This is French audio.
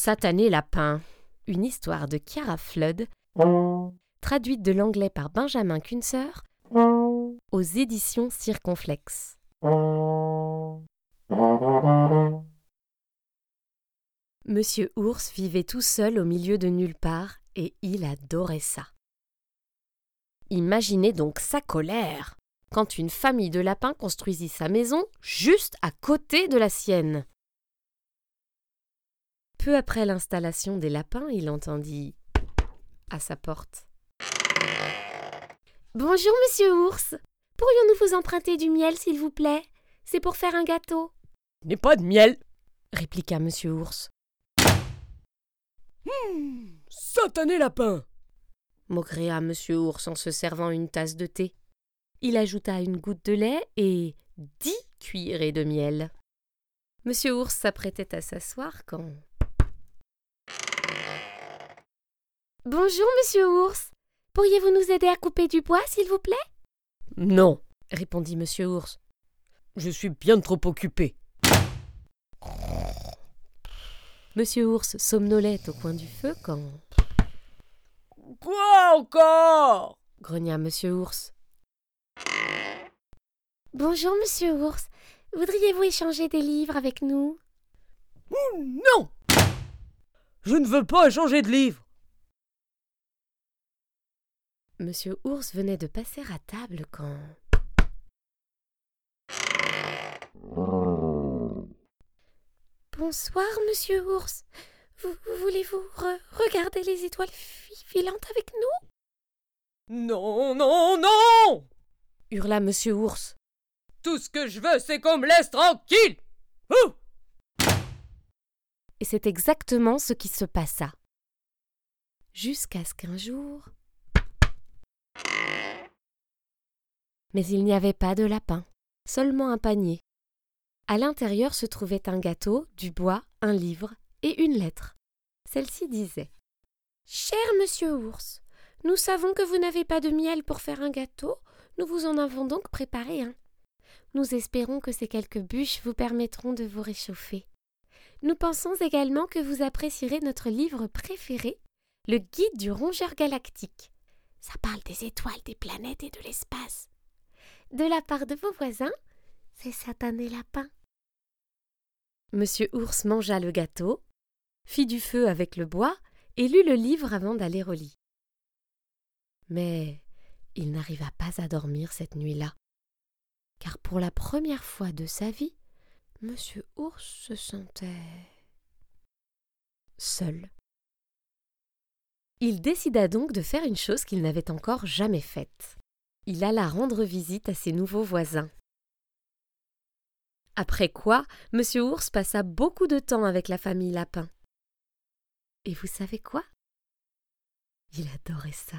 Satané lapin, une histoire de Chiara Flood, traduite de l'anglais par Benjamin Kunzer, aux éditions Circonflexe. Monsieur Ours vivait tout seul au milieu de nulle part et il adorait ça. Imaginez donc sa colère quand une famille de lapins construisit sa maison juste à côté de la sienne. Peu après l'installation des lapins, il entendit à sa porte. Bonjour, monsieur Ours. Pourrions-nous vous emprunter du miel, s'il vous plaît? C'est pour faire un gâteau. N'est pas de miel, répliqua monsieur Ours. Hum, satané lapin maugréa monsieur Ours en se servant une tasse de thé. Il ajouta une goutte de lait et dix cuillerées de miel. Monsieur Ours s'apprêtait à s'asseoir quand. Bonjour, monsieur Ours. Pourriez-vous nous aider à couper du bois, s'il vous plaît? Non, répondit monsieur Ours. Je suis bien trop occupé. Monsieur Ours somnolait au coin du feu quand. Quoi encore? grogna Monsieur Ours. Bonjour, Monsieur Ours. Voudriez-vous échanger des livres avec nous? Non Je ne veux pas échanger de livres. Monsieur Ours venait de passer à table quand. Bonsoir, monsieur Ours. Voulez-vous regarder les étoiles filantes avec nous? Non, non, non hurla monsieur Ours. Tout ce que je veux, c'est qu'on me laisse tranquille Et c'est exactement ce qui se passa. Jusqu'à ce qu'un jour. Mais il n'y avait pas de lapin, seulement un panier. À l'intérieur se trouvait un gâteau, du bois, un livre et une lettre. Celle-ci disait Cher monsieur Ours, nous savons que vous n'avez pas de miel pour faire un gâteau, nous vous en avons donc préparé un. Nous espérons que ces quelques bûches vous permettront de vous réchauffer. Nous pensons également que vous apprécierez notre livre préféré, le Guide du rongeur galactique. Ça parle des étoiles, des planètes et de l'espace. De la part de vos voisins, c'est Satané Lapin. Monsieur Ours mangea le gâteau, fit du feu avec le bois et lut le livre avant d'aller au lit. Mais il n'arriva pas à dormir cette nuit-là, car pour la première fois de sa vie, Monsieur Ours se sentait seul. Il décida donc de faire une chose qu'il n'avait encore jamais faite. Il alla rendre visite à ses nouveaux voisins. Après quoi, Monsieur Ours passa beaucoup de temps avec la famille Lapin. Et vous savez quoi? Il adorait ça.